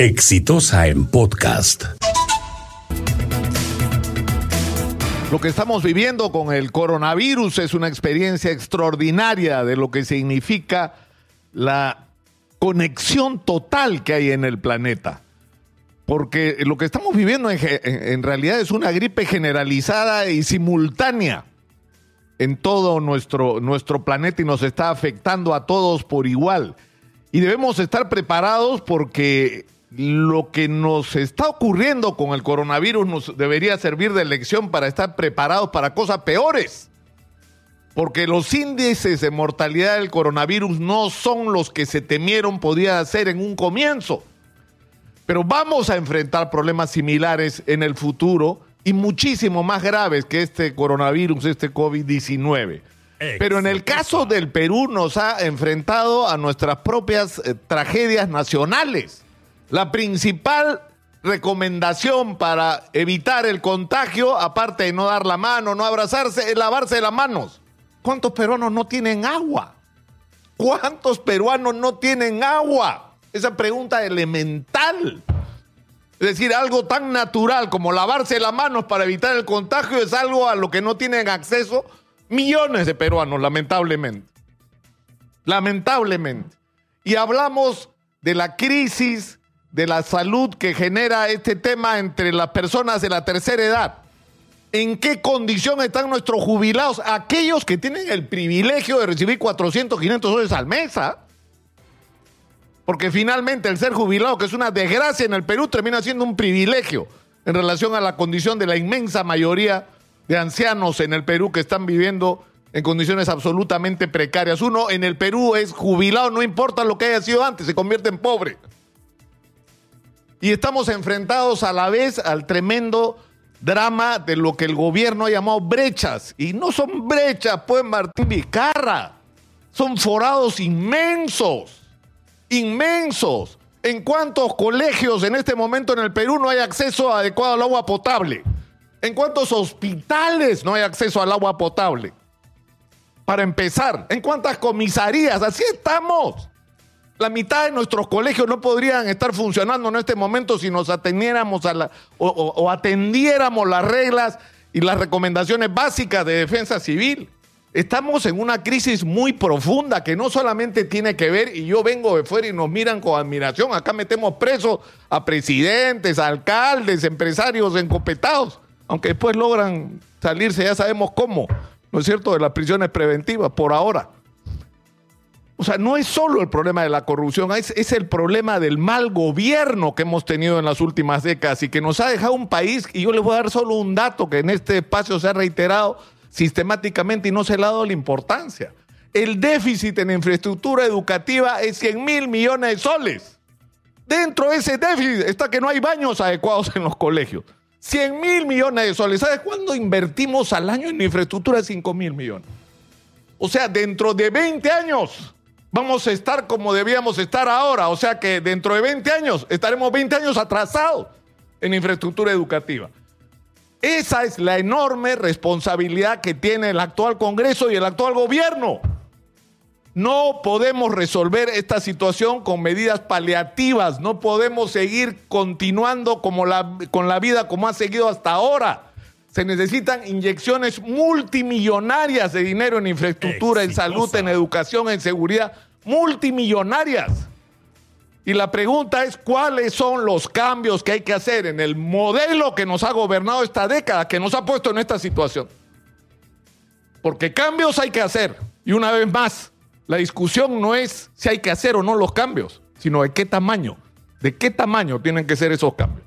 Exitosa en podcast. Lo que estamos viviendo con el coronavirus es una experiencia extraordinaria de lo que significa la conexión total que hay en el planeta. Porque lo que estamos viviendo en, realidad es una gripe generalizada y simultánea en todo nuestro, nuestro planeta y nos está afectando a todos por igual. Y debemos estar preparados porque lo que nos está ocurriendo con el coronavirus nos debería servir de lección para estar preparados para cosas peores. Porque los índices de mortalidad del coronavirus no son los que se temieron podía ser en un comienzo. Pero vamos a enfrentar problemas similares en el futuro y muchísimo más graves que este coronavirus, este COVID-19. Pero en el caso del Perú nos ha enfrentado a nuestras propias eh, tragedias nacionales. La principal recomendación para evitar el contagio, aparte de no dar la mano, no abrazarse, es lavarse las manos. ¿Cuántos peruanos no tienen agua? ¿Cuántos peruanos no tienen agua? Esa pregunta elemental. Es decir, algo tan natural como lavarse las manos para evitar el contagio es algo a lo que no tienen acceso millones de peruanos, lamentablemente. Lamentablemente. Y hablamos de la crisis de la salud que genera este tema entre las personas de la tercera edad. ¿En qué condición están nuestros jubilados? Aquellos que tienen el privilegio de recibir 400, 500 dólares al mes. ¿ah? Porque finalmente el ser jubilado, que es una desgracia en el Perú, termina siendo un privilegio en relación a la condición de la inmensa mayoría de ancianos en el Perú que están viviendo en condiciones absolutamente precarias. Uno en el Perú es jubilado, no importa lo que haya sido antes, se convierte en pobre. Y estamos enfrentados a la vez al tremendo drama de lo que el gobierno ha llamado brechas. Y no son brechas, pues Martín Vizcarra. Son forados inmensos, inmensos. ¿En cuántos colegios en este momento en el Perú no hay acceso adecuado al agua potable? ¿En cuántos hospitales no hay acceso al agua potable? Para empezar, ¿en cuántas comisarías? Así estamos. La mitad de nuestros colegios no podrían estar funcionando en este momento si nos atendiéramos a la, o, atendiéramos las reglas y las recomendaciones básicas de defensa civil. Estamos en una crisis muy profunda que no solamente tiene que ver, y yo vengo de fuera y nos miran con admiración, acá metemos presos a presidentes, alcaldes, empresarios encopetados, aunque después logran salirse, ya sabemos cómo, ¿no es cierto?, de las prisiones preventivas, por ahora. O sea, no es solo el problema de la corrupción, es, el problema del mal gobierno que hemos tenido en las últimas décadas y que nos ha dejado un país, y yo les voy a dar solo un dato que en este espacio se ha reiterado sistemáticamente y no se le ha dado la importancia. El déficit en infraestructura educativa es 100 mil millones de soles. Dentro de ese déficit está que no hay baños adecuados en los colegios. 100 mil millones de soles. ¿Sabes cuándo invertimos al año en infraestructura? 5 mil millones. O sea, dentro de 20 años vamos a estar como debíamos estar ahora. O sea que dentro de 20 años estaremos 20 años atrasados en infraestructura educativa. Esa es la enorme responsabilidad que tiene el actual Congreso y el actual gobierno. No podemos resolver esta situación con medidas paliativas, no podemos seguir continuando como la, con la vida como ha seguido hasta ahora. Se necesitan inyecciones multimillonarias de dinero en infraestructura, en salud, en educación, en seguridad, multimillonarias. Y la pregunta es cuáles son los cambios que hay que hacer en el modelo que nos ha gobernado esta década, que nos ha puesto en esta situación. Porque cambios hay que hacer. Y una vez más, la discusión no es si hay que hacer o no los cambios, sino de qué tamaño, de qué tamaño tienen que ser esos cambios.